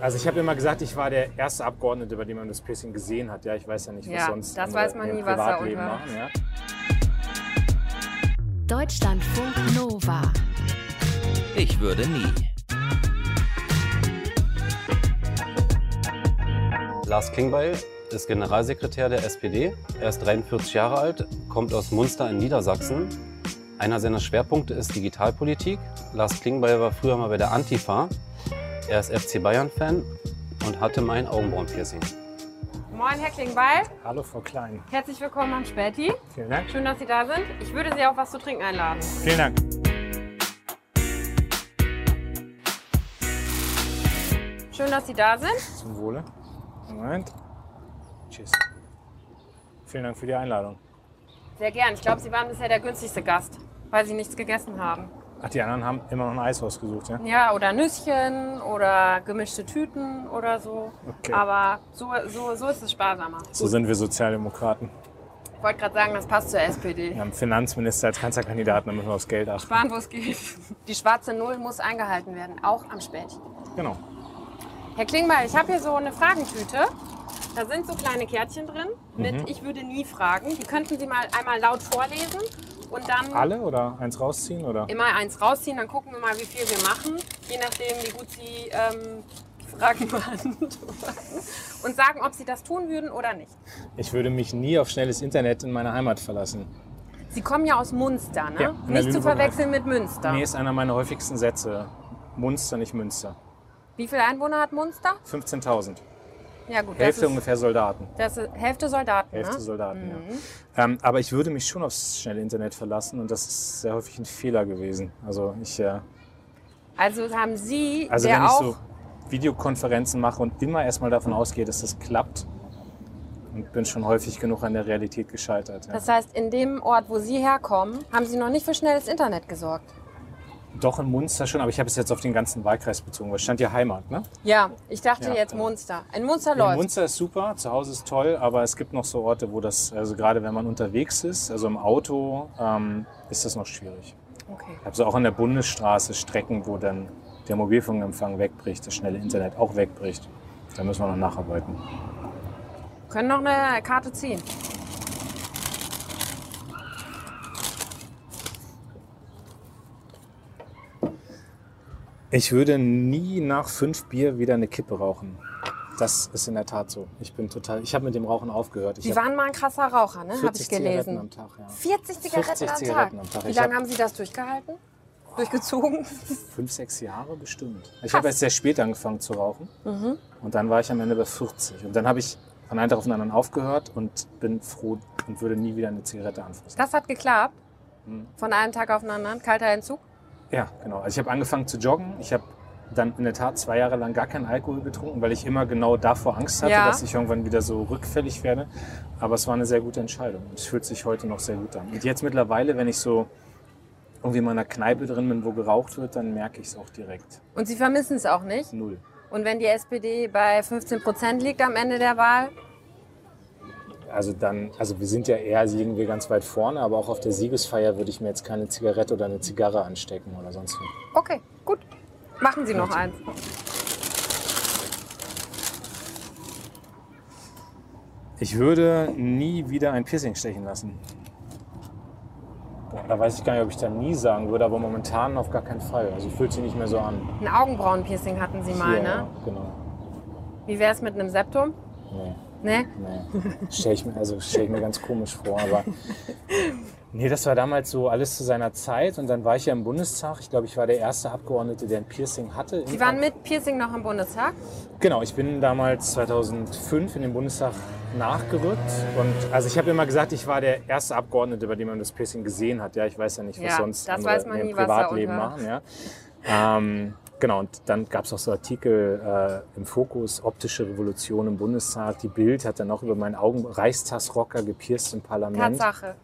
Also ich habe immer gesagt, ich war der erste Abgeordnete, bei dem man das Piercing gesehen hat. Ja, ich weiß ja nicht, was Ja, sonst das weiß man nie, was da Privatleben unter- machen. Ja. Deutschlandfunk Nova. Ich würde nie. Lars Klingbeil ist Generalsekretär der SPD. Er ist 43 Jahre alt, kommt aus Munster in Niedersachsen. Einer seiner Schwerpunkte ist Digitalpolitik. Lars Klingbeil war früher mal bei der Antifa. Er ist FC Bayern-Fan und hatte mein Augenbrauenpiercing. Moin, Herr Klingbeil. Hallo, Frau Klein. Herzlich willkommen am Späti. Vielen Dank. Schön, dass Sie da sind. Ich würde Sie auf was zu trinken einladen. Vielen Dank. Schön, dass Sie da sind. Zum Wohle. Moment. Tschüss. Vielen Dank für die Einladung. Sehr gern. Ich glaube, Sie waren bisher der günstigste Gast, weil Sie nichts gegessen haben. Ach, die anderen haben immer noch ein Eis ausgesucht, ja? Ja, oder Nüsschen oder gemischte Tüten oder so. Okay. Aber so, so, so ist es sparsamer. So sind wir Sozialdemokraten. Ich wollte gerade sagen, das passt zur SPD. Wir haben Finanzminister als Kanzlerkandidaten, da müssen wir aufs Geld achten. Sparen, wo es geht. Die schwarze Null muss eingehalten werden, auch am Späti. Genau. Herr Klingbeil, ich habe hier so eine Fragentüte. Da sind so kleine Kärtchen drin mit Ich würde nie fragen. Die könnten Sie mal einmal laut vorlesen und dann Alle oder eins rausziehen? Oder? immer eins rausziehen. Dann gucken wir mal, wie viel wir machen. Je nachdem, wie gut Sie ähm, Fragen beantworten. Und sagen, ob Sie das tun würden oder nicht. Ich würde mich nie auf schnelles Internet in meine Heimat verlassen. Sie kommen ja aus Munster, ne? Ja, nicht zu verwechseln mit Münster. Nee, ist einer meiner häufigsten Sätze. Munster, nicht Münster. Wie viele Einwohner hat Munster? 15.000. Ja gut, Hälfte ungefähr Soldaten. das ist Hälfte Soldaten. Hälfte ne? Soldaten, ja. Ähm, aber ich würde mich schon aufs schnelle Internet verlassen und das ist sehr häufig ein Fehler gewesen. Also ich, äh, Also haben Sie, also wenn ich so Videokonferenzen mache und immer erstmal davon ausgehe, dass das klappt und bin schon häufig genug an der Realität gescheitert. Ja. Das heißt, in dem Ort, wo Sie herkommen, haben Sie noch nicht für schnelles Internet gesorgt. Doch in Munster schon, aber ich habe es jetzt auf den ganzen Wahlkreis bezogen, weil es stand ja Heimat, ne? Ja, ich dachte Ja, jetzt. Munster. In Munster Ja, läuft. Munster ist super, zu Hause ist toll, aber es gibt noch so Orte, wo das, also gerade wenn man unterwegs ist, also im Auto, ähm, ist das noch schwierig. Okay. Ich habe so auch an der Bundesstraße Strecken, wo dann der Mobilfunkempfang wegbricht, das schnelle Internet auch wegbricht. Da müssen wir noch nacharbeiten. Können noch eine Karte ziehen. Ich würde nie nach fünf Bier wieder eine Kippe rauchen. Das ist in der Tat so. Ich bin total, ich habe mit dem Rauchen aufgehört. Ich Sie waren mal ein krasser Raucher, ne? Habe 40 ich Zigaretten gelesen. am Tag, ja. 40 Zigaretten, 40 am, Zigaretten Tag. am Tag. Wie Ich lange hab- haben Sie das durchgehalten? Durchgezogen? Fünf, sechs Jahre bestimmt. Ich habe erst sehr spät angefangen zu rauchen. Und dann war ich am Ende bei 40. Und dann habe ich von einem Tag auf den anderen aufgehört und bin froh und würde nie wieder eine Zigarette anfassen. Das hat geklappt. Hm. Von einem Tag auf den anderen. Kalter Entzug. Ja, genau. Also ich habe angefangen zu joggen. Ich habe dann in der Tat zwei Jahre lang gar keinen Alkohol getrunken, weil ich immer genau davor Angst hatte, Ja. dass ich irgendwann wieder so rückfällig werde. Aber es war eine sehr gute Entscheidung. Es fühlt sich heute noch sehr gut an. Und jetzt mittlerweile, wenn ich so irgendwie in meiner Kneipe drin bin, wo geraucht wird, dann merke ich es auch direkt. Und Sie vermissen es auch nicht. Null. Und wenn die SPD bei 15 Prozent liegt am Ende der Wahl, Also dann, also wir sind ja eher, liegen wir ganz weit vorne, aber auch auf der Siegesfeier würde ich mir jetzt keine Zigarette oder eine Zigarre anstecken oder sonst wie. okay, gut. Machen Sie noch eins. Ich würde nie wieder ein Piercing stechen lassen. Boah, da weiß ich gar nicht, ob ich da nie sagen würde, aber momentan auf gar keinen Fall. Also fühlt sich nicht mehr so an. Ein Augenbrauenpiercing hatten Sie mal, Hier, ne? ja, genau. Wie wäre es mit einem Septum? Nee, Ne? nee. Stell ich mir, also stell ich mir ganz komisch vor, aber. Nee, das war damals so alles zu seiner Zeit und dann war ich ja im Bundestag. Ich glaube, ich war der erste Abgeordnete, der ein Piercing hatte. Sie waren mit Piercing noch im Bundestag? Genau, ich bin damals 2005 in den Bundestag nachgerückt und also ich habe immer gesagt, ich war der erste Abgeordnete, bei dem man das Piercing gesehen hat. Ja, ich weiß ja nicht, was Ja, sonst das weiß man in nie, was Privatleben unter- machen. Ja. Ähm, genau, und dann gab es auch so Artikel äh, im Fokus, optische Revolution im Bundestag. Die Bild hat dann noch über meinen Augen Reichstagsrocker gepierst im Parlament. Tatsache.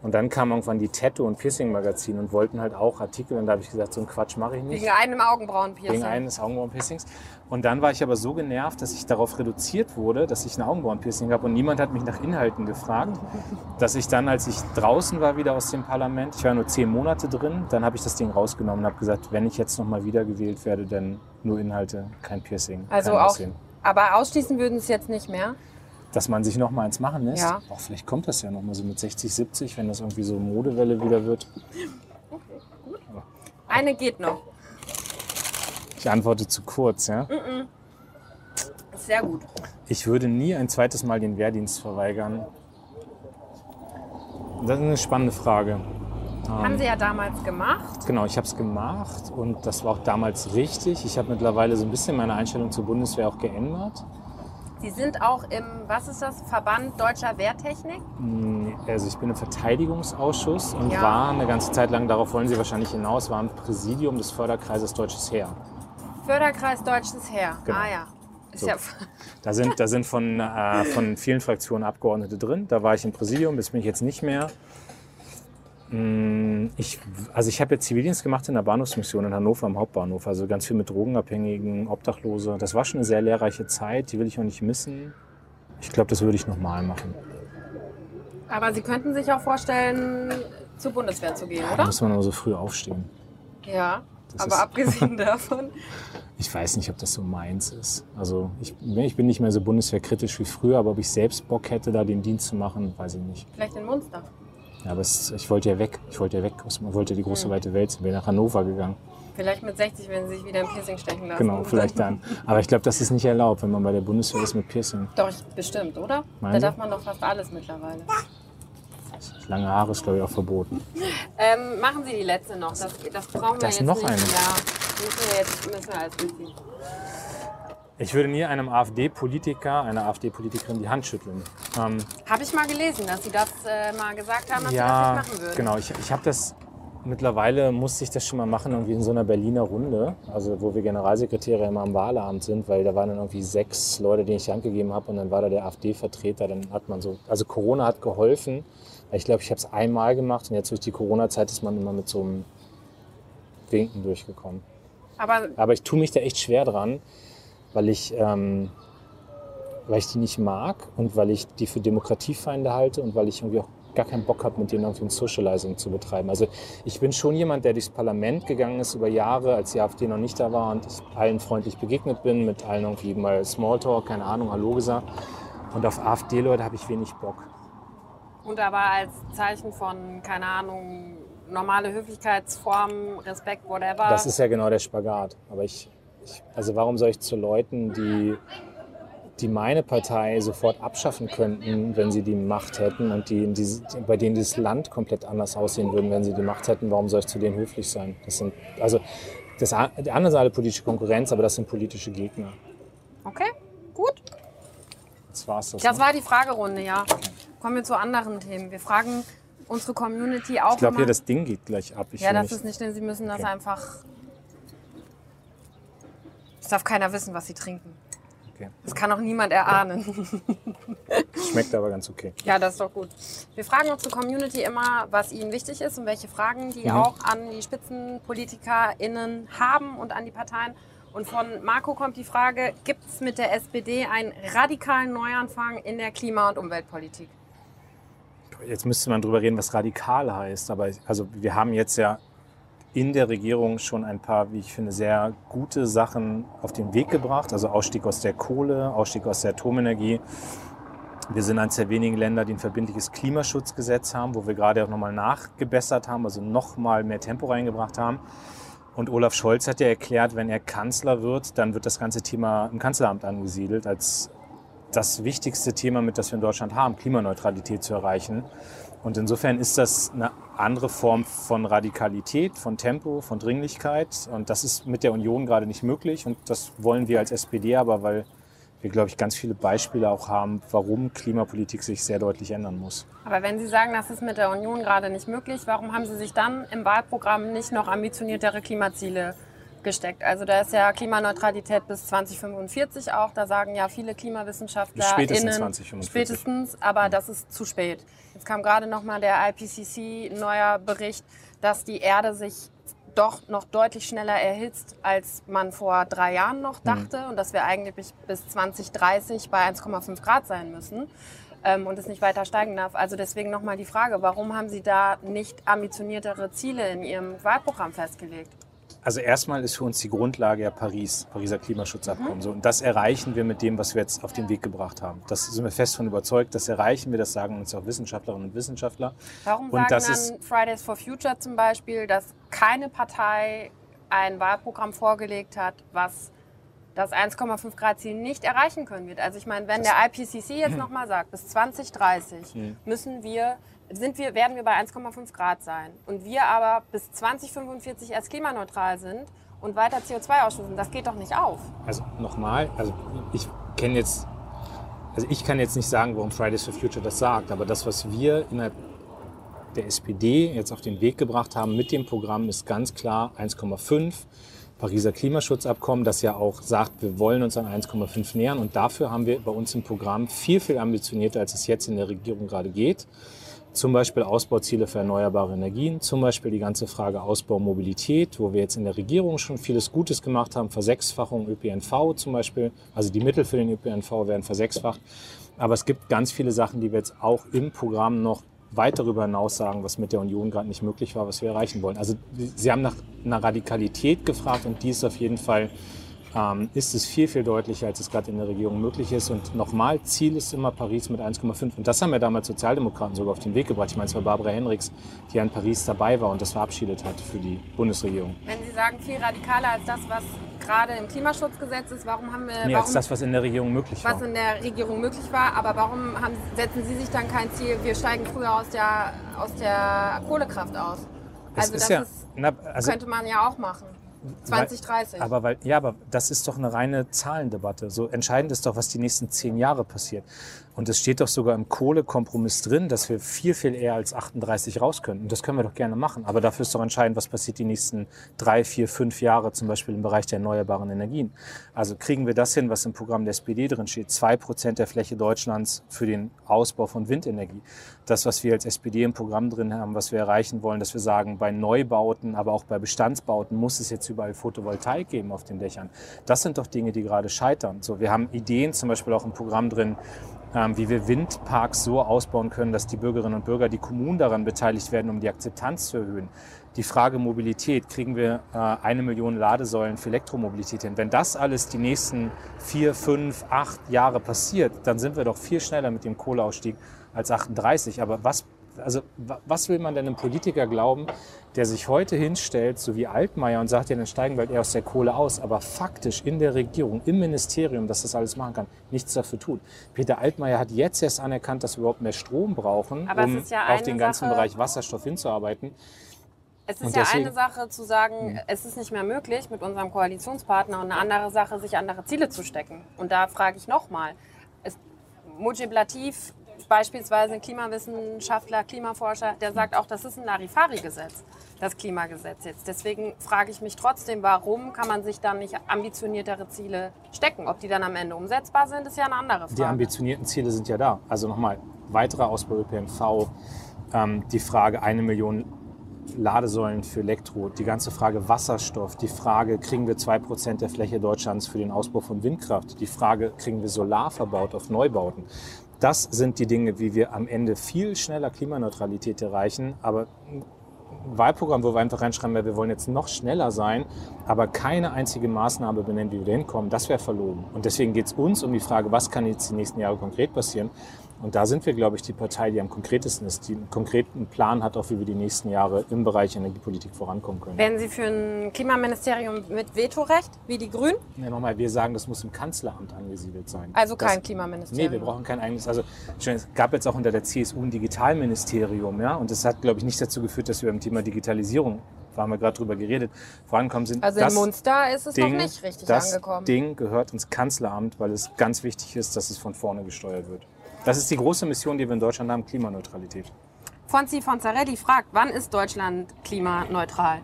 Und dann kam irgendwann die Tattoo- und Piercing-Magazin und wollten halt auch Artikel. Und da habe ich gesagt, so einen Quatsch mache ich nicht. Wegen einem Augenbrauenpiercing. Wegen eines Augenbrauenpiercings. Und dann war ich aber so genervt, dass ich darauf reduziert wurde, dass ich ein Augenbrauenpiercing habe und niemand hat mich nach Inhalten gefragt, dass ich dann, als ich draußen war wieder aus dem Parlament, ich war nur zehn Monate drin, dann habe ich das Ding rausgenommen und habe gesagt, wenn ich jetzt nochmal wiedergewählt werde, dann nur Inhalte, kein Piercing. Also kein auch, Aussehen. aber ausschließen würden es jetzt nicht mehr. Dass man sich nochmal eins machen lässt. Ja. Auch vielleicht kommt das ja nochmal so mit 60, 70, wenn das irgendwie so Modewelle wieder wird. Eine geht noch. Ich antworte zu kurz, ja. Sehr gut. Ich würde nie ein zweites Mal den Wehrdienst verweigern. Das ist eine spannende Frage. Haben Sie ja damals gemacht. Genau, ich habe es gemacht und das war auch damals richtig. Ich habe mittlerweile so ein bisschen meine Einstellung zur Bundeswehr auch geändert. Sie sind auch im, was ist das, Verband Deutscher Wehrtechnik? Also ich bin im Verteidigungsausschuss und Ja. war eine ganze Zeit lang, darauf wollen Sie wahrscheinlich hinaus, war im Präsidium des Förderkreises Deutsches Heer. Förderkreis Deutsches Heer. Genau. Ah ja. Ist So. ja Da sind, da sind von, äh, von vielen Fraktionen Abgeordnete drin. Da war ich im Präsidium, das bin ich jetzt nicht mehr. Mm, Ich, also ich habe jetzt Zivildienst gemacht in der Bahnhofsmission in Hannover am Hauptbahnhof. Also ganz viel mit Drogenabhängigen, Obdachlose. Das war schon eine sehr lehrreiche Zeit, die will ich auch nicht missen. Ich glaube, das würde ich nochmal machen. Aber Sie könnten sich auch vorstellen, zur Bundeswehr zu gehen, Da oder? muss man aber so früh aufstehen. Ja. Das Aber ist- abgesehen davon. Ich weiß nicht, ob das so meins ist. Also ich, ich bin nicht mehr so bundeswehrkritisch wie früher, aber ob ich selbst Bock hätte, da den Dienst zu machen, weiß ich nicht. Vielleicht in Munster. Ja, aber es, ich wollte ja weg. Ich wollte ja weg. Ich wollte die große weite Welt sehen. Bin nach Hannover gegangen. Vielleicht mit 60, wenn Sie sich wieder ein Piercing stechen lassen. Genau, vielleicht dann. Aber ich glaube, das ist nicht erlaubt, wenn man bei der Bundeswehr ist mit Piercing. Doch, ich- bestimmt, oder? Meinen da darf man doch fast alles mittlerweile. Lange Haare ist, glaube ich, auch verboten. Ähm, machen Sie die letzte noch. Das, das brauchen wir Da ist jetzt noch nicht. eine. Ja, müssen wir jetzt müssen wir alles durchziehen. Ich würde nie einem AfD-Politiker, einer AfD-Politikerin die Hand schütteln. Ähm, Habe ich mal gelesen, dass Sie das äh, mal gesagt haben, dass ja, Sie das nicht machen würden. genau. Ich, ich habe das mittlerweile musste ich das schon mal machen, irgendwie in so einer Berliner Runde, also wo wir Generalsekretäre immer am Wahlamt sind, weil da waren dann irgendwie sechs Leute, denen ich die Hand gegeben habe und dann war da der AfD-Vertreter. Dann hat man so, also Corona hat geholfen. Ich glaube, ich habe es einmal gemacht und jetzt durch die Corona-Zeit ist man immer mit so einem Winken durchgekommen. Aber Aber ich tue mich da echt schwer dran, weil ich, ähm, weil ich die nicht mag und weil ich die für Demokratiefeinde halte und weil ich irgendwie auch gar keinen Bock habe, mit denen irgendwie ein Socializing zu betreiben. Also ich bin schon jemand, der durchs Parlament gegangen ist über Jahre, als die AfD noch nicht da war und ich allen freundlich begegnet bin, mit allen irgendwie mal Smalltalk, keine Ahnung, Hallo gesagt. Und auf AfD-Leute habe ich wenig Bock. Und aber als Zeichen von, keine Ahnung, normale Höflichkeitsformen, Respekt, whatever. Das ist ja genau der Spagat. Aber ich, ich also warum soll ich zu Leuten, die, die meine Partei sofort abschaffen könnten, wenn sie die Macht hätten und die, die, bei denen dieses Land komplett anders aussehen würden, wenn sie die Macht hätten, warum soll ich zu denen höflich sein? Das sind, also das, die andere Seite politische Konkurrenz, aber das sind politische Gegner. okay, gut. Das war's das. Das ne? war die Fragerunde, ja. Kommen wir zu anderen Themen. Wir fragen unsere Community auch ich glaube hier, das Ding geht gleich ab. Ich ja, das nicht- ist nicht schlimm. Sie müssen das Okay. einfach. Es darf keiner wissen, was sie trinken. Okay. Das kann auch niemand erahnen. Schmeckt aber ganz okay. Ja, das ist doch gut. Wir fragen unsere Community immer, was ihnen wichtig ist und welche Fragen die Mhm. auch an die SpitzenpolitikerInnen haben und an die Parteien. Und von Marco kommt die Frage, gibt es mit der SPD einen radikalen Neuanfang in der Klima- und Umweltpolitik? Jetzt müsste man drüber reden, was radikal heißt. Aber also wir haben jetzt ja in der Regierung schon ein paar, wie ich finde, sehr gute Sachen auf den Weg gebracht. Also Ausstieg aus der Kohle, Ausstieg aus der Atomenergie. Wir sind eines der wenigen Länder, die ein verbindliches Klimaschutzgesetz haben, wo wir gerade auch nochmal nachgebessert haben, also nochmal mehr Tempo reingebracht haben. Und Olaf Scholz hat ja erklärt, wenn er Kanzler wird, dann wird das ganze Thema im Kanzleramt angesiedelt als das wichtigste Thema, mit das wir in Deutschland haben, Klimaneutralität zu erreichen. Und insofern ist das eine andere Form von Radikalität, von Tempo, von Dringlichkeit. Und das ist mit der Union gerade nicht möglich. Und das wollen wir als SPD aber, weil wir, glaube ich, ganz viele Beispiele auch haben, warum Klimapolitik sich sehr deutlich ändern muss. Aber wenn Sie sagen, das ist mit der Union gerade nicht möglich, warum haben Sie sich dann im Wahlprogramm nicht noch ambitioniertere Klimaziele gesteckt. Also da ist ja Klimaneutralität bis 2045 auch. Da sagen ja viele Klimawissenschaftler Spätestens 2045. Spätestens, aber das ist zu spät. Jetzt kam gerade noch mal der IPCC neuer Bericht, dass die Erde sich doch noch deutlich schneller erhitzt, als man vor drei Jahren noch dachte und dass wir eigentlich bis 2030 bei 1,5 Grad sein müssen ähm, und es nicht weiter steigen darf. Also deswegen nochmal die Frage, warum haben Sie da nicht ambitioniertere Ziele in Ihrem Wahlprogramm festgelegt? Also erstmal ist für uns die Grundlage ja Paris, Pariser Klimaschutzabkommen. So, und das erreichen wir mit dem, was wir jetzt auf den Weg gebracht haben. Das sind wir fest von überzeugt. Das erreichen wir, das sagen uns auch Wissenschaftlerinnen und Wissenschaftler. Warum Und sagen dann Fridays for Future zum Beispiel, dass keine Partei ein Wahlprogramm vorgelegt hat, was das 1,5 Grad Ziel nicht erreichen können wird? Also ich meine, wenn Das- der IPCC jetzt nochmal sagt, bis 2030 Hm. müssen wir, sind wir, werden wir bei 1,5 Grad sein und wir aber bis 2045 erst klimaneutral sind und weiter CO2 ausstoßen, das geht doch nicht auf. Also nochmal, also ich kenne jetzt, also ich kann jetzt nicht sagen, warum Fridays for Future das sagt, aber das, was wir innerhalb der SPD jetzt auf den Weg gebracht haben mit dem Programm, ist ganz klar 1,5. Pariser Klimaschutzabkommen, das ja auch sagt, wir wollen uns an 1,5 nähern. Und dafür haben wir bei uns im Programm viel, viel ambitionierter, als es jetzt in der Regierung gerade geht. Zum Beispiel Ausbauziele für erneuerbare Energien, zum Beispiel die ganze Frage Ausbau Mobilität, wo wir jetzt in der Regierung schon vieles Gutes gemacht haben, Versechsfachung ÖPNV zum Beispiel, also die Mittel für den ÖPNV werden versechsfacht. Aber es gibt ganz viele Sachen, die wir jetzt auch im Programm noch weit darüber hinaus sagen, was mit der Union gerade nicht möglich war, was wir erreichen wollen. Also Sie haben nach einer Radikalität gefragt und die ist auf jeden Fall, ähm, ist es viel, viel deutlicher, als es gerade in der Regierung möglich ist. Und nochmal, Ziel ist immer Paris mit 1,5. Und das haben ja damals Sozialdemokraten sogar auf den Weg gebracht. Ich meine, es war Barbara Henriks, die ja in Paris dabei war und das verabschiedet hat für die Bundesregierung. Wenn Sie sagen, viel radikaler als das, was gerade im Klimaschutzgesetz ist, warum haben wir, Nee, warum als das, was in der Regierung möglich was war. in der Regierung möglich war. Aber warum haben, setzen Sie sich dann kein Ziel, wir steigen früher aus der, aus der Kohlekraft aus? Es Also ist das ja, ist, na, also, könnte man ja auch machen. 2030. Aber weil, ja, aber das ist doch eine reine Zahlendebatte. So entscheidend ist doch, was die nächsten zehn Jahre passiert. Und es steht doch sogar im Kohlekompromiss drin, dass wir viel, viel eher als 38 raus können. Und das können wir doch gerne machen. Aber dafür ist doch entscheidend, was passiert die nächsten drei, vier, fünf Jahre, zum Beispiel im Bereich der erneuerbaren Energien. Also kriegen wir das hin, was im Programm der SPD drin steht. Zwei Prozent der Fläche Deutschlands für den Ausbau von Windenergie. Das, was wir als SPD im Programm drin haben, was wir erreichen wollen, dass wir sagen, bei Neubauten, aber auch bei Bestandsbauten muss es jetzt überall Photovoltaik geben auf den Dächern. Das sind doch Dinge, die gerade scheitern. So, wir haben Ideen zum Beispiel auch im Programm drin, wie wir Windparks so ausbauen können, dass die Bürgerinnen und Bürger, die Kommunen daran beteiligt werden, um die Akzeptanz zu erhöhen. Die Frage Mobilität, kriegen wir äh, eine Million Ladesäulen für Elektromobilität hin? Wenn das alles die nächsten vier, fünf, acht Jahre passiert, dann sind wir doch viel schneller mit dem Kohleausstieg als 38. Aber was, also, wa- was will man denn einem Politiker glauben, der sich heute hinstellt, so wie Altmaier, und sagt, ja, dann steigen wir halt eher aus der Kohle aus, aber faktisch in der Regierung, im Ministerium, dass das alles machen kann, nichts dafür tut. Peter Altmaier hat jetzt erst anerkannt, dass wir überhaupt mehr Strom brauchen, Aber um ja auf den ganzen Sache- Bereich Wasserstoff hinzuarbeiten. Es ist ja eine Sache zu sagen, es ist nicht mehr möglich mit unserem Koalitionspartner und eine andere Sache, sich andere Ziele zu stecken. Und da frage ich nochmal, Mujib Beispielsweise ein Klimawissenschaftler, Klimaforscher, der sagt auch, das ist ein Larifari-Gesetz, das Klimagesetz jetzt. Deswegen frage ich mich trotzdem, warum kann man sich dann nicht ambitioniertere Ziele stecken? Ob die dann am Ende umsetzbar sind, ist ja eine andere Frage. Die ambitionierten Ziele sind ja da. Also nochmal, weiterer Ausbau ÖPNV, ähm, die Frage eine Million Ladesäulen für Elektro, die ganze Frage Wasserstoff, die Frage, kriegen wir zwei Prozent der Fläche Deutschlands für den Ausbau von Windkraft, die Frage, kriegen wir Solar verbaut auf Neubauten. Das sind die Dinge, wie wir am Ende viel schneller Klimaneutralität erreichen. Aber ein Wahlprogramm, wo wir einfach reinschreiben, wir wollen jetzt noch schneller sein, aber keine einzige Maßnahme benennen, wie wir da hinkommen, das wäre verlogen. Und deswegen geht es uns um die Frage, was kann jetzt die nächsten Jahre konkret passieren. Und da sind wir, glaube ich, die Partei, die am konkretesten ist, die einen konkreten Plan hat, auch wie wir die nächsten Jahre im Bereich Energiepolitik vorankommen können. Wären Sie für ein Klimaministerium mit Vetorecht, wie die Grünen? Ja, nochmal, wir sagen, das muss im Kanzleramt angesiedelt sein. Also das, kein Klimaministerium. Nee, wir brauchen kein eigenes. Also es gab jetzt auch unter der CSU ein Digitalministerium, ja, und das hat, glaube ich, nicht dazu geführt, dass wir beim Thema Digitalisierung, da haben wir gerade drüber geredet, vorankommen sind. Also das in Munster ist es Ding, noch nicht richtig das angekommen. Ding gehört ins Kanzleramt, weil es ganz wichtig ist, dass es von vorne gesteuert wird. Das ist die große Mission, die wir in Deutschland haben, Klimaneutralität. Fonzi Fonzarelli fragt, wann ist Deutschland klimaneutral?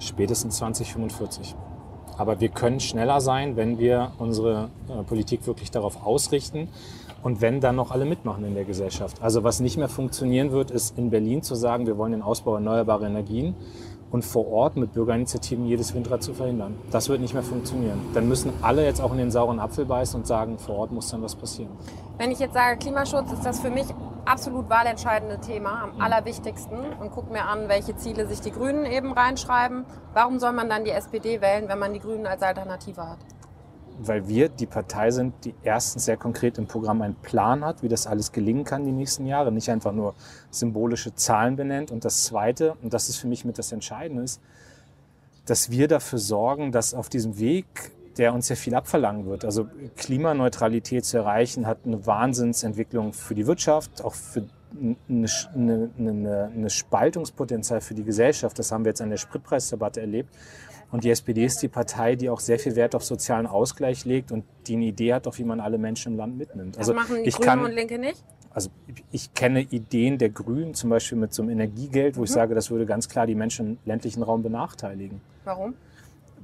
Spätestens 2045. Aber wir können schneller sein, wenn wir unsere äh, Politik wirklich darauf ausrichten und wenn dann noch alle mitmachen in der Gesellschaft. Also was nicht mehr funktionieren wird, ist in Berlin zu sagen, wir wollen den Ausbau erneuerbarer Energien und vor Ort mit Bürgerinitiativen jedes Windrad zu verhindern. Das wird nicht mehr funktionieren. Dann müssen alle jetzt auch in den sauren Apfel beißen und sagen, vor Ort muss dann was passieren. Wenn ich jetzt sage Klimaschutz, ist das für mich absolut wahlentscheidende Thema, am allerwichtigsten und gucke mir an, welche Ziele sich die Grünen eben reinschreiben. Warum soll man dann die SPD wählen, wenn man die Grünen als Alternative hat? Weil wir die Partei sind, die erstens sehr konkret im Programm einen Plan hat, wie das alles gelingen kann die nächsten Jahre, nicht einfach nur symbolische Zahlen benennt. Und das Zweite, und das ist für mich mit das Entscheidende, ist, dass wir dafür sorgen, dass auf diesem Weg der uns sehr viel abverlangen wird. Also Klimaneutralität zu erreichen hat eine Wahnsinnsentwicklung für die Wirtschaft, auch für eine, eine, eine, eine Spaltungspotenzial für die Gesellschaft. Das haben wir jetzt an der Spritpreisdebatte erlebt. Und die SPD ist die Partei, die auch sehr viel Wert auf sozialen Ausgleich legt und die eine Idee hat, auch wie man alle Menschen im Land mitnimmt. Also das machen die ich Grünen kann, und Linke nicht? also ich kenne Ideen der Grünen, zum Beispiel mit so einem Energiegeld, wo ich sage, das würde ganz klar die Menschen im ländlichen Raum benachteiligen. Warum?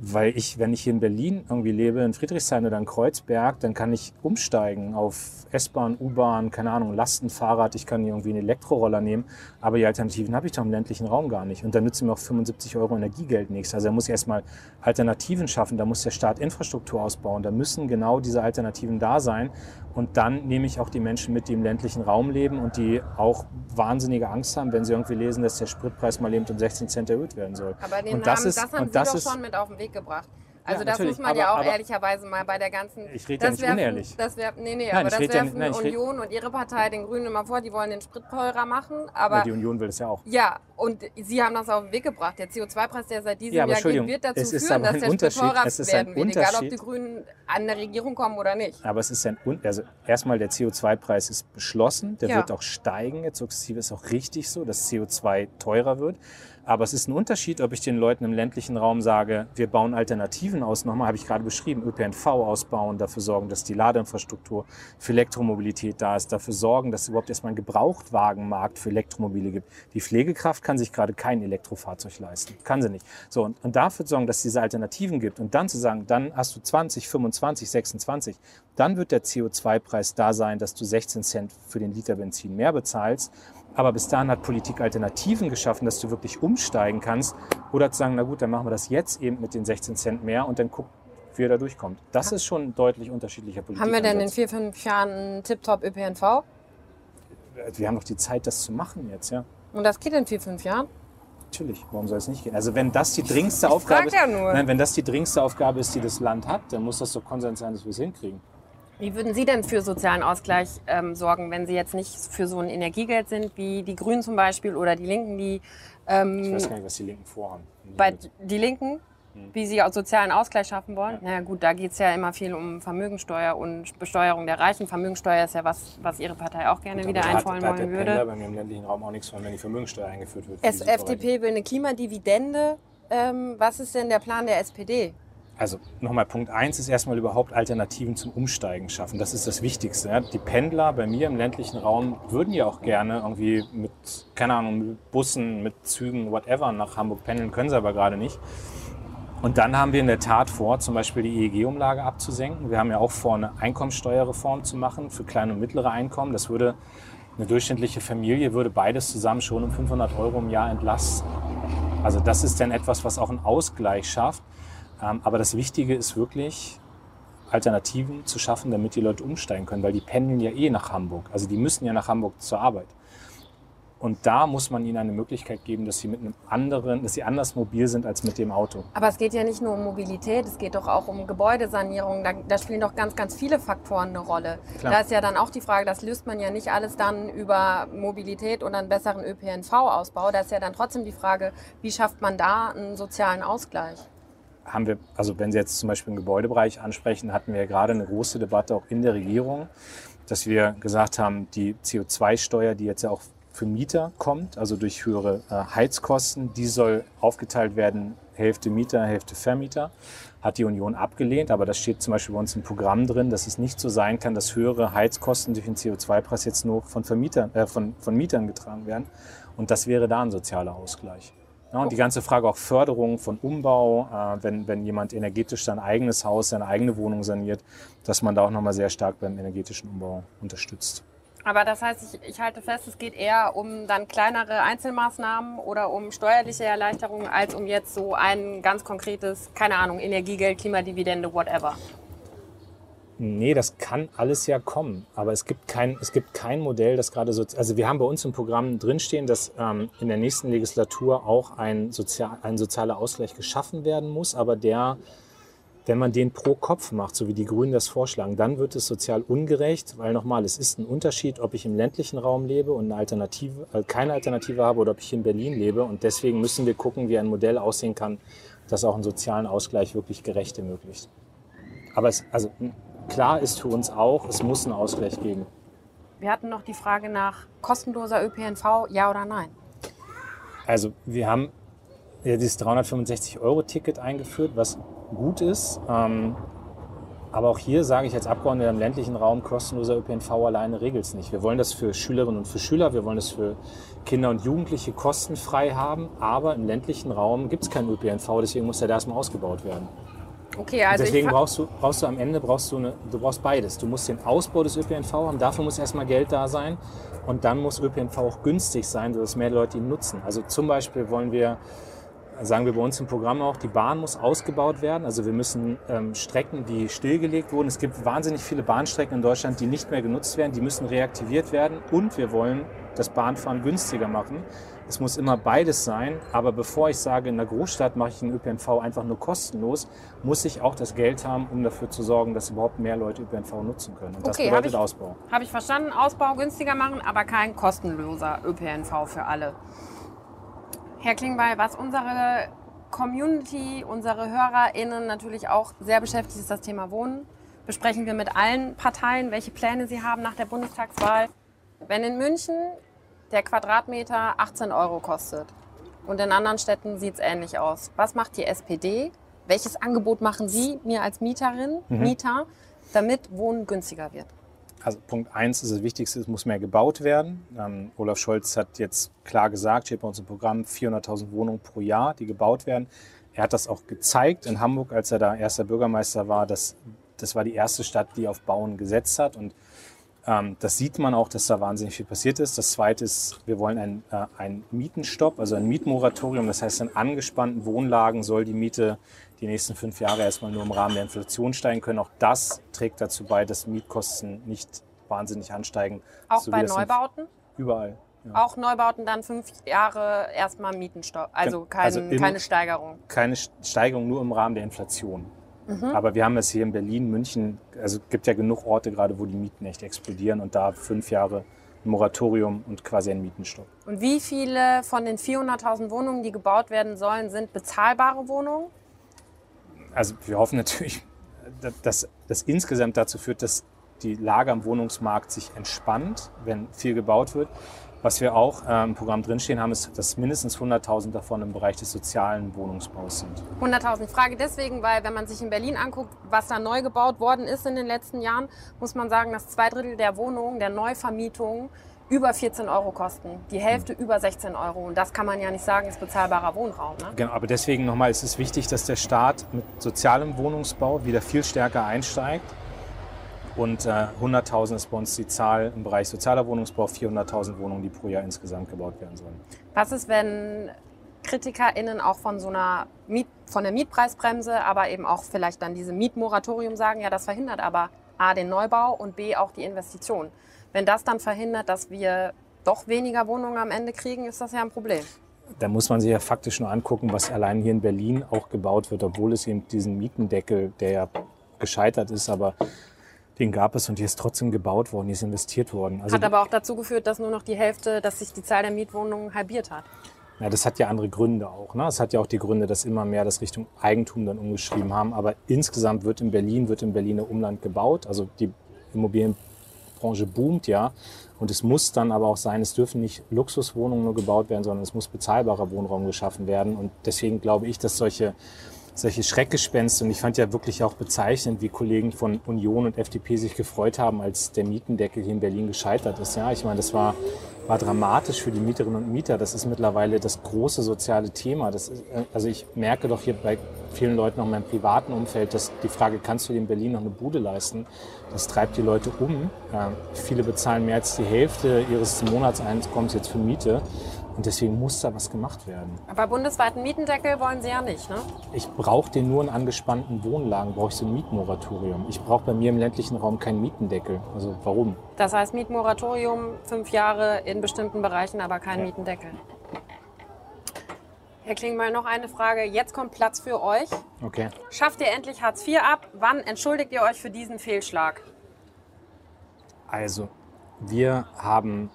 Weil ich, wenn ich hier in Berlin irgendwie lebe, in Friedrichshain oder in Kreuzberg, dann kann ich umsteigen auf S-Bahn, U-Bahn, keine Ahnung, Lastenfahrrad, ich kann hier irgendwie einen Elektroroller nehmen, aber die Alternativen habe ich doch im ländlichen Raum gar nicht. Und dann nützen mir auch 75 Euro Energiegeld nichts. Also da muss ich erstmal Alternativen schaffen, da muss der Staat Infrastruktur ausbauen, da müssen genau diese Alternativen da sein. Und dann nehme ich auch die Menschen mit, die im ländlichen Raum leben und die auch wahnsinnige Angst haben, wenn sie irgendwie lesen, dass der Spritpreis mal eben um 16 Cent erhöht werden soll. Aber den und das haben, ist, das haben und Sie das doch ist, schon mit auf den Weg gebracht. Also Ja, das muss man ja aber- auch aber- ehrlicherweise mal bei der ganzen... Ich rede ja nicht unehrlich. Das wär, nee, nee, Nein, aber das ja werfen nicht- nein, Union und ihre Partei den Grünen immer vor, die wollen den Sprit teurer machen, aber... ja, die Union will das ja auch. Ja, und Sie haben das auf den Weg gebracht. Der CO2-Preis, der seit diesem Ja, Jahr geht, wird dazu führen, dass ein der ein werden wird, egal ob die. Grünen an der Regierung kommen oder nicht. Aber es ist ein, Un- also erstmal der CO2-Preis ist beschlossen, der Ja. wird auch steigen, jetzt sukzessive ist auch richtig so, dass CO2 teurer wird. Aber es ist ein Unterschied, ob ich den Leuten im ländlichen Raum sage, wir bauen Alternativen aus. Nochmal habe ich gerade beschrieben, ÖPNV ausbauen, dafür sorgen, dass die Ladeinfrastruktur für Elektromobilität da ist, dafür sorgen, dass es überhaupt erstmal einen Gebrauchtwagenmarkt für Elektromobile gibt. Die Pflegekraft kann sich gerade kein Elektrofahrzeug leisten. Kann sie nicht. So, und, und dafür sorgen, dass es diese Alternativen gibt und dann zu sagen, dann hast du 20, 25, 26, dann wird der CO2-Preis da sein, dass du 16 Cent für den Liter Benzin mehr bezahlst. Aber bis dahin hat Politik Alternativen geschaffen, dass du wirklich umsteigen kannst. Oder zu sagen, na gut, dann machen wir das jetzt eben mit den 16 Cent mehr und dann guck, wie er da durchkommt. Das ist schon ein deutlich unterschiedlicher Politik. Haben wir denn in vier, fünf Jahren einen Tip-Top ÖPNV? Wir haben doch die Zeit, das zu machen jetzt, ja. Und das geht in vier, fünf Jahren? Natürlich, warum soll es nicht gehen? Also wenn das die dringendste Aufgabe ist, ja nur. nein, wenn das die dringendste Aufgabe ist, die das Land hat, dann muss das doch Konsens sein, dass wir es hinkriegen. Wie würden Sie denn für sozialen Ausgleich ähm, sorgen, wenn Sie jetzt nicht für so ein Energiegeld sind, wie die Grünen zum Beispiel oder die Linken, die ähm, Ich weiß gar nicht, was die Linken vorhaben. bei die Linken. Wie sie auch sozialen Ausgleich schaffen wollen? Na ja, gut, da geht es ja immer viel um Vermögensteuer und Besteuerung der Reichen. Vermögensteuer ist ja was, was Ihre Partei auch gerne wieder einfordern wollen der würde. Pendler bei mir im ländlichen Raum auch nichts von, wenn die Vermögensteuer eingeführt wird. Es. FDP will eine Klimadividende. Ähm, was ist denn der Plan der SPD? Also nochmal Punkt eins ist erstmal überhaupt Alternativen zum Umsteigen schaffen. Das ist das Wichtigste. Ja. Die Pendler bei mir im ländlichen Raum würden ja auch gerne irgendwie mit, keine Ahnung, mit Bussen, mit Zügen, whatever nach Hamburg pendeln, können sie aber gerade nicht. Und dann haben wir in der Tat vor, zum Beispiel die EEG-Umlage abzusenken. Wir haben ja auch vor, eine Einkommensteuerreform zu machen für kleine und mittlere Einkommen. Das würde eine durchschnittliche Familie würde beides zusammen schon um 500 Euro im Jahr entlasten. Also das ist dann etwas, was auch einen Ausgleich schafft. Ähm, Aber das Wichtige ist wirklich, Alternativen zu schaffen, damit die Leute umsteigen können, weil die pendeln ja eh nach Hamburg. Also die müssen ja nach Hamburg zur Arbeit. Und da muss man ihnen eine Möglichkeit geben, dass sie mit einem anderen, dass sie anders mobil sind als mit dem Auto. Aber es geht ja nicht nur um Mobilität, es geht doch auch um Gebäudesanierung. Da, da spielen doch ganz, ganz viele Faktoren eine Rolle. Klar. Da ist ja dann auch die Frage, das löst man ja nicht alles dann über Mobilität und einen besseren ÖPNV-Ausbau. Da ist ja dann trotzdem die Frage, wie schafft man da einen sozialen Ausgleich? haben wir, also wenn Sie jetzt zum Beispiel den Gebäudebereich ansprechen, hatten wir ja gerade eine große Debatte auch in der Regierung, dass wir gesagt haben, die CO2-Steuer, die jetzt ja auch für Mieter kommt, also durch höhere äh, Heizkosten, die soll aufgeteilt werden, Hälfte Mieter, Hälfte Vermieter. Hat die Union abgelehnt, aber das steht zum Beispiel bei uns im Programm drin, dass es nicht so sein kann, dass höhere Heizkosten durch den CO2-Preis jetzt nur von Vermietern, äh, von, von Mietern getragen werden. Und das wäre da ein sozialer Ausgleich. Ja, und die ganze Frage auch Förderung von Umbau, äh, wenn, wenn jemand energetisch sein eigenes Haus, seine eigene Wohnung saniert, dass man da auch nochmal sehr stark beim energetischen Umbau unterstützt. Aber das heißt, ich, ich halte fest, es geht eher um dann kleinere Einzelmaßnahmen oder um steuerliche Erleichterungen, als um jetzt so ein ganz konkretes, keine Ahnung, Energiegeld, Klimadividende, whatever. Nee, das kann alles ja kommen, aber es gibt kein, es gibt kein Modell, das gerade so, also wir haben bei uns im Programm drinstehen, dass ähm, in der nächsten Legislatur auch ein, Sozial, ein sozialer Ausgleich geschaffen werden muss, aber der, wenn man den pro Kopf macht, so wie die Grünen das vorschlagen, dann wird es sozial ungerecht, weil nochmal, es ist ein Unterschied, ob ich im ländlichen Raum lebe und eine Alternative, äh, keine Alternative habe oder ob ich in Berlin lebe und deswegen müssen wir gucken, wie ein Modell aussehen kann, das auch einen sozialen Ausgleich wirklich gerecht ermöglicht. Aber es, also Klar ist für uns auch, es muss einen Ausgleich geben. Wir hatten noch die Frage nach kostenloser ÖPNV, ja oder nein? Also wir haben ja dieses 365-Euro-Ticket eingeführt, was gut ist. Ähm, aber auch hier sage ich als Abgeordneter im ländlichen Raum, kostenloser ÖPNV alleine regelt es nicht. Wir wollen das für Schülerinnen und für Schüler, wir wollen das für Kinder und Jugendliche kostenfrei haben, aber im ländlichen Raum gibt es keinen ÖPNV, deswegen muss der da erstmal ausgebaut werden. Okay, also deswegen brauchst du, brauchst du am Ende brauchst du, eine, du brauchst beides. Du musst den Ausbau des ÖPNV haben, dafür muss erstmal Geld da sein und dann muss ÖPNV auch günstig sein, sodass mehr Leute ihn nutzen. Also zum Beispiel wollen wir, sagen wir bei uns im Programm auch, die Bahn muss ausgebaut werden. Also wir müssen ähm, Strecken, die stillgelegt wurden, es gibt wahnsinnig viele Bahnstrecken in Deutschland, die nicht mehr genutzt werden, die müssen reaktiviert werden und wir wollen das Bahnfahren günstiger machen. Es muss immer beides sein, aber bevor ich sage, in der Großstadt mache ich den ÖPNV einfach nur kostenlos, muss ich auch das Geld haben, um dafür zu sorgen, dass überhaupt mehr Leute ÖPNV nutzen können. Und das Okay, bedeutet hab ich- Ausbau. Habe ich verstanden, Ausbau günstiger machen, aber kein kostenloser ÖPNV für alle. Herr Klingbeil, was unsere Community, unsere HörerInnen natürlich auch sehr beschäftigt, ist das Thema Wohnen. Besprechen wir mit allen Parteien, welche Pläne sie haben nach der Bundestagswahl. Wenn in München der Quadratmeter 18 Euro kostet und in anderen Städten sieht es ähnlich aus, was macht die SPD? Welches Angebot machen Sie mir als Mieterin, Mieter, damit Wohnen günstiger wird? Also Punkt eins ist das Wichtigste, es muss mehr gebaut werden. Ähm, Olaf Scholz hat jetzt klar gesagt, steht bei uns im Programm, 400.000 Wohnungen pro Jahr, die gebaut werden. Er hat das auch gezeigt in Hamburg, als er da erster Bürgermeister war. Das, das war die erste Stadt, die auf Bauen gesetzt hat. Und ähm, das sieht man auch, dass da wahnsinnig viel passiert ist. Das zweite ist, wir wollen einen, äh, einen Mietenstopp, also ein Mietmoratorium. Das heißt, in angespannten Wohnlagen soll die Miete die nächsten fünf Jahre erstmal nur im Rahmen der Inflation steigen können. Auch das trägt dazu bei, dass Mietkosten nicht wahnsinnig ansteigen. Auch so bei Neubauten? Überall. Ja. Auch Neubauten dann fünf Jahre erstmal Mietenstopp, also, kein, also im- keine Steigerung. Keine Steigerung nur im Rahmen der Inflation. Mhm. Aber wir haben das hier in Berlin, München, also es gibt ja genug Orte gerade, wo die Mieten echt explodieren und da fünf Jahre ein Moratorium und quasi ein Mietenstopp. Und wie viele von den 400.000 Wohnungen, die gebaut werden sollen, sind bezahlbare Wohnungen? Also wir hoffen natürlich, dass das insgesamt dazu führt, dass die Lage am Wohnungsmarkt sich entspannt, wenn viel gebaut wird. Was wir auch äh, im Programm drinstehen haben, ist, dass mindestens 100.000 davon im Bereich des sozialen Wohnungsbaus sind. 100.000. Ich frage deswegen, weil wenn man sich in Berlin anguckt, was da neu gebaut worden ist in den letzten Jahren, muss man sagen, dass zwei Drittel der Wohnungen, der Neuvermietungen über 14 Euro kosten. Die Hälfte über 16 Euro. Und das kann man ja nicht sagen, ist bezahlbarer Wohnraum. Ne? Genau, aber deswegen nochmal, es ist wichtig, dass der Staat mit sozialem Wohnungsbau wieder viel stärker einsteigt. Und äh, 100.000 ist bei uns die Zahl im Bereich sozialer Wohnungsbau, 400.000 Wohnungen, die pro Jahr insgesamt gebaut werden sollen. Was ist, wenn KritikerInnen auch von so einer Miet, von der Mietpreisbremse, aber eben auch vielleicht dann diesem Mietmoratorium sagen, ja, das verhindert aber A, den Neubau und B, auch die Investition. Wenn das dann verhindert, dass wir doch weniger Wohnungen am Ende kriegen, ist das ja ein Problem. Da muss man sich ja faktisch nur angucken, was allein hier in Berlin auch gebaut wird, obwohl es eben diesen Mietendeckel, der ja gescheitert ist, aber den gab es und hier ist trotzdem gebaut worden, hier ist investiert worden. Also Hat aber auch dazu geführt, dass nur noch die Hälfte, dass sich die Zahl der Mietwohnungen halbiert hat. Ja, das hat ja andere Gründe auch. Ne? Es hat ja auch die Gründe, dass immer mehr das Richtung Eigentum dann umgeschrieben haben. Aber insgesamt wird in Berlin, wird im Berliner Umland gebaut. Also die Immobilienbranche boomt ja. Und es muss dann aber auch sein, es dürfen nicht Luxuswohnungen nur gebaut werden, sondern es muss bezahlbarer Wohnraum geschaffen werden. Und deswegen glaube ich, dass solche solche Schreckgespenste. Und ich fand ja wirklich auch bezeichnend, wie Kollegen von Union und FDP sich gefreut haben, als der Mietendeckel hier in Berlin gescheitert ist. Ja, ich meine, das war, war dramatisch für die Mieterinnen und Mieter. Das ist mittlerweile das große soziale Thema. Das ist, äh, also ich merke doch hier bei vielen Leuten auch in meinem privaten Umfeld, dass die Frage, kannst du dir in Berlin noch eine Bude leisten? Das treibt die Leute um. Ja, viele bezahlen mehr als die Hälfte ihres Monatseinkommens jetzt für Miete. Und deswegen muss da was gemacht werden. Aber bundesweiten Mietendeckel wollen Sie ja nicht, ne? Ich brauche den nur in angespannten Wohnlagen, brauche ich so ein Mietmoratorium. Ich brauche bei mir im ländlichen Raum keinen Mietendeckel. Also warum? Das heißt Mietmoratorium, fünf Jahre in bestimmten Bereichen, aber kein Ja. Mietendeckel. Herr Klingbeil, noch eine Frage. Jetzt kommt Platz für euch. Okay. Schafft ihr endlich Hartz IV ab? Wann entschuldigt ihr euch für diesen Fehlschlag? Also, wir haben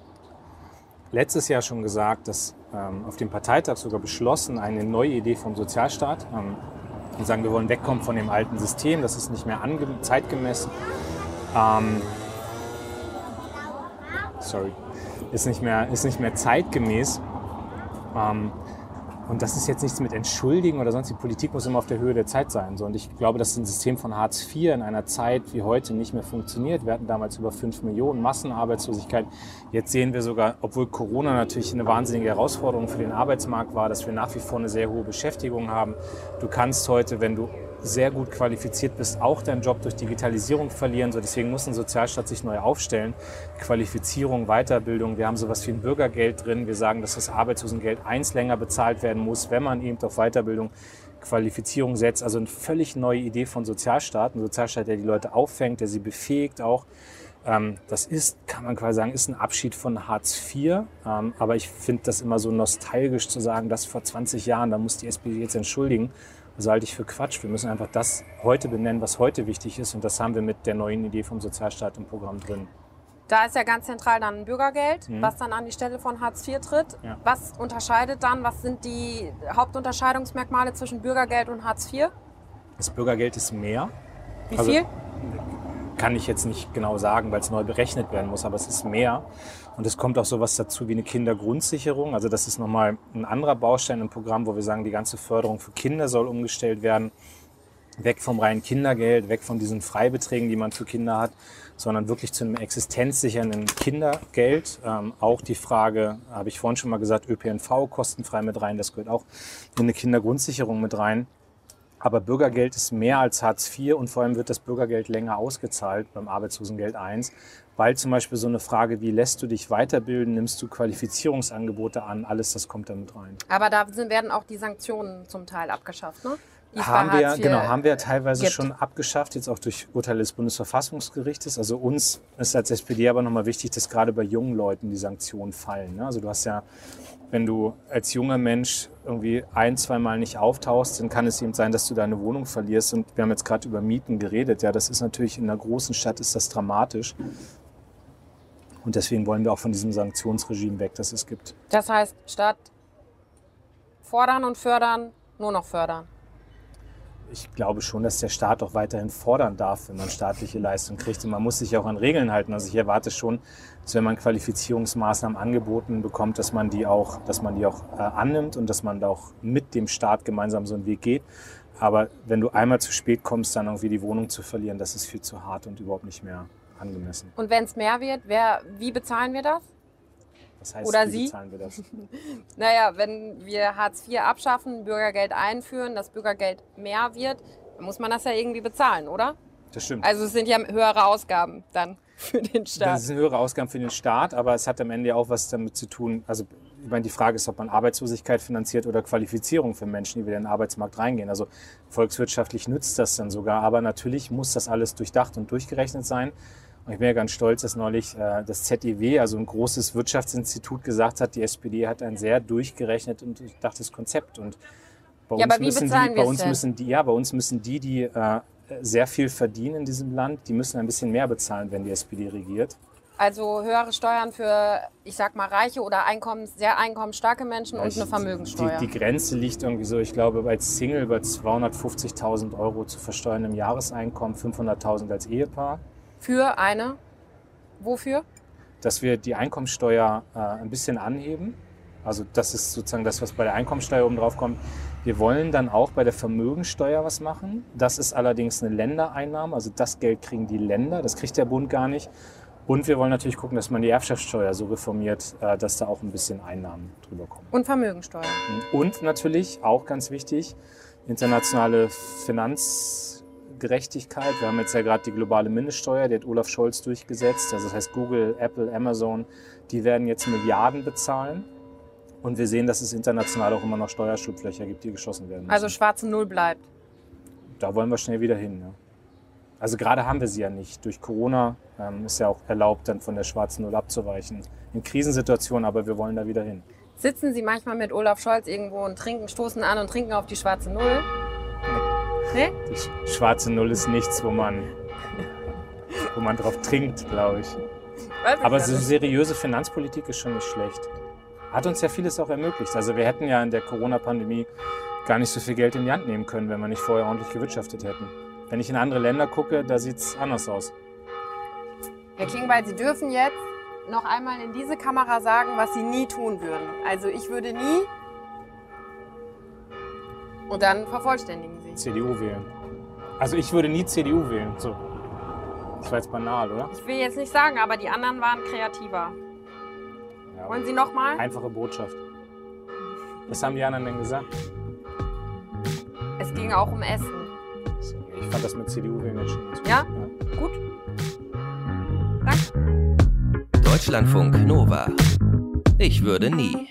letztes Jahr schon gesagt, dass ähm, auf dem Parteitag sogar beschlossen, eine neue Idee vom Sozialstaat. Ähm, wir sagen, wir wollen wegkommen von dem alten System, das ist nicht mehr zeitgemäß. Ähm, sorry, ist nicht mehr, ist nicht mehr zeitgemäß. Ähm, und das ist jetzt nichts mit Entschuldigen oder sonst. Die Politik muss immer auf der Höhe der Zeit sein. So. Und ich glaube, dass ein System von Hartz IV in einer Zeit wie heute nicht mehr funktioniert. Wir hatten damals über 5 Millionen Massenarbeitslosigkeit. Jetzt sehen wir sogar, obwohl Corona natürlich eine wahnsinnige Herausforderung für den Arbeitsmarkt war, dass wir nach wie vor eine sehr hohe Beschäftigung haben. Du kannst heute, wenn du sehr gut qualifiziert bist, auch deinen Job durch Digitalisierung verlieren. So, deswegen muss ein Sozialstaat sich neu aufstellen. Qualifizierung, Weiterbildung. Wir haben sowas wie ein Bürgergeld drin. Wir sagen, dass das Arbeitslosengeld eins länger bezahlt werden muss, wenn man eben auf Weiterbildung, Qualifizierung setzt. Also eine völlig neue Idee von Sozialstaat. Ein Sozialstaat, der die Leute auffängt, der sie befähigt auch. Ähm, das ist, kann man quasi sagen, ist ein Abschied von Hartz IV. Ähm, aber ich finde das immer so nostalgisch zu sagen, dass vor 20 Jahren, da muss die SPD jetzt entschuldigen. Das halte ich für Quatsch. Wir müssen einfach das heute benennen, was heute wichtig ist. Und das haben wir mit der neuen Idee vom Sozialstaat im Programm drin. Da ist ja ganz zentral dann ein Bürgergeld, was dann an die Stelle von Hartz IV tritt. Ja. Was unterscheidet dann, was sind die Hauptunterscheidungsmerkmale zwischen Bürgergeld und Hartz IV? Das Bürgergeld ist mehr. Wie Also- viel? Kann ich jetzt nicht genau sagen, weil es neu berechnet werden muss, aber es ist mehr. Und es kommt auch sowas dazu wie eine Kindergrundsicherung. Also das ist nochmal ein anderer Baustein im Programm, wo wir sagen, die ganze Förderung für Kinder soll umgestellt werden. Weg vom reinen Kindergeld, weg von diesen Freibeträgen, die man für Kinder hat, sondern wirklich zu einem existenzsichernden Kindergeld. Ähm, auch die Frage, habe ich vorhin schon mal gesagt, ÖPNV kostenfrei mit rein, das gehört auch in eine Kindergrundsicherung mit rein. Aber Bürgergeld ist mehr als Hartz IV und vor allem wird das Bürgergeld länger ausgezahlt beim Arbeitslosengeld 1, weil zum Beispiel so eine Frage wie lässt du dich weiterbilden, nimmst du Qualifizierungsangebote an, alles das kommt damit rein. Aber da werden auch die Sanktionen zum Teil abgeschafft, ne? Haben wir, genau, haben wir teilweise gibt. schon abgeschafft, jetzt auch durch Urteile des Bundesverfassungsgerichtes. Also uns ist als SPD aber nochmal wichtig, dass gerade bei jungen Leuten die Sanktionen fallen. ne? Also du hast ja, wenn du als junger Mensch irgendwie ein, zwei Mal nicht auftauchst, dann kann es eben sein, dass du deine Wohnung verlierst. Und wir haben jetzt gerade über Mieten geredet. Ja, das ist natürlich in einer großen Stadt ist das dramatisch. Und deswegen wollen wir auch von diesem Sanktionsregime weg, das es gibt. Das heißt, statt fordern und fördern, nur noch fördern. Ich glaube schon, dass der Staat auch weiterhin fordern darf, wenn man staatliche Leistung kriegt. Und man muss sich auch an Regeln halten. Also ich erwarte schon, dass wenn man Qualifizierungsmaßnahmen angeboten bekommt, dass man die auch, dass man die auch äh, annimmt und dass man da auch mit dem Staat gemeinsam so einen Weg geht. Aber wenn du einmal zu spät kommst, dann irgendwie die Wohnung zu verlieren, das ist viel zu hart und überhaupt nicht mehr angemessen. Und wenn es mehr wird, wer, wie bezahlen wir das? Das heißt, Oder wie Sie? bezahlen wir das? Naja, wenn wir Hartz IV abschaffen, Bürgergeld einführen, das Bürgergeld mehr wird, dann muss man das ja irgendwie bezahlen, oder? Das stimmt. Also es sind ja höhere Ausgaben dann für den Das Staat. sind höhere Ausgaben für den Staat, aber es hat am Ende ja auch was damit zu tun. Also, ich meine, die Frage ist, ob man Arbeitslosigkeit finanziert oder Qualifizierung für Menschen, die wieder in den Arbeitsmarkt reingehen. Also, volkswirtschaftlich nützt das dann sogar. Aber natürlich muss das alles durchdacht und durchgerechnet sein. Und ich bin ja ganz stolz, dass neulich äh, das ZIW, also ein großes Wirtschaftsinstitut, gesagt hat, die SPD hat ein sehr durchgerechnet und durchdachtes Konzept. Und bei Ja, uns müssen die, bei uns müssen die, ja, bei uns müssen die, die äh, sehr viel verdienen in diesem Land, die müssen ein bisschen mehr bezahlen, wenn die SPD regiert. Also höhere Steuern für, ich sag mal, reiche oder Einkommens, sehr einkommensstarke Menschen und Ich- eine Vermögenssteuer. Die, die Grenze liegt irgendwie so, ich glaube, als Single bei 250.000 Euro zu versteuern im Jahreseinkommen, 500.000 als Ehepaar. Für eine, wofür? Dass wir die Einkommensteuer äh, ein bisschen anheben. Also das ist sozusagen das, was bei der Einkommensteuer oben drauf kommt. Wir wollen dann auch bei der Vermögensteuer was machen. Das ist allerdings eine Ländereinnahme, also das Geld kriegen die Länder, das kriegt der Bund gar nicht. Und wir wollen natürlich gucken, dass man die Erbschaftssteuer so reformiert, äh, dass da auch ein bisschen Einnahmen drüber kommen. Und Vermögensteuer. Und natürlich, auch ganz wichtig, internationale Finanzgerechtigkeit. Wir haben jetzt ja gerade die globale Mindeststeuer, die hat Olaf Scholz durchgesetzt. Also das heißt Google, Apple, Amazon, die werden jetzt Milliarden bezahlen. Und wir sehen, dass es international auch immer noch Steuerschlupflöcher gibt, die geschossen werden müssen. Also schwarze Null bleibt. da wollen wir schnell wieder hin. Ja. Also gerade haben wir sie ja nicht. Durch Corona ähm, ist ja auch erlaubt, dann von der schwarzen Null abzuweichen. In Krisensituationen, aber wir wollen da wieder hin. Sitzen Sie manchmal mit Olaf Scholz irgendwo und trinken, stoßen an und trinken auf die schwarze Null? Nee? Die sch- schwarze Null ist nichts, wo man, wo man drauf trinkt, glaube ich. Ich Aber so seriöse Finanzpolitik ist schon nicht schlecht. Hat uns ja vieles auch ermöglicht. Also wir hätten ja in der Corona-Pandemie gar nicht so viel Geld in die Hand nehmen können, wenn wir nicht vorher ordentlich gewirtschaftet hätten. Wenn ich in andere Länder gucke, da sieht es anders aus. Herr Klingbeil, Sie dürfen jetzt noch einmal in diese Kamera sagen, was Sie nie tun würden. Also ich würde nie. Und dann vervollständigen Sie. CDU wählen. Also ich würde nie CDU wählen. So. Das war jetzt banal, oder? Ich will jetzt nicht sagen, aber die anderen waren kreativer. Ja, Wollen Sie noch mal? Einfache Botschaft. Was haben die anderen denn gesagt? Es ging auch um Essen. Ich fand das mit CDU wählen jetzt schon. ganz gut. Ja? Gut. Deutschlandfunk Nova. Ich würde nie.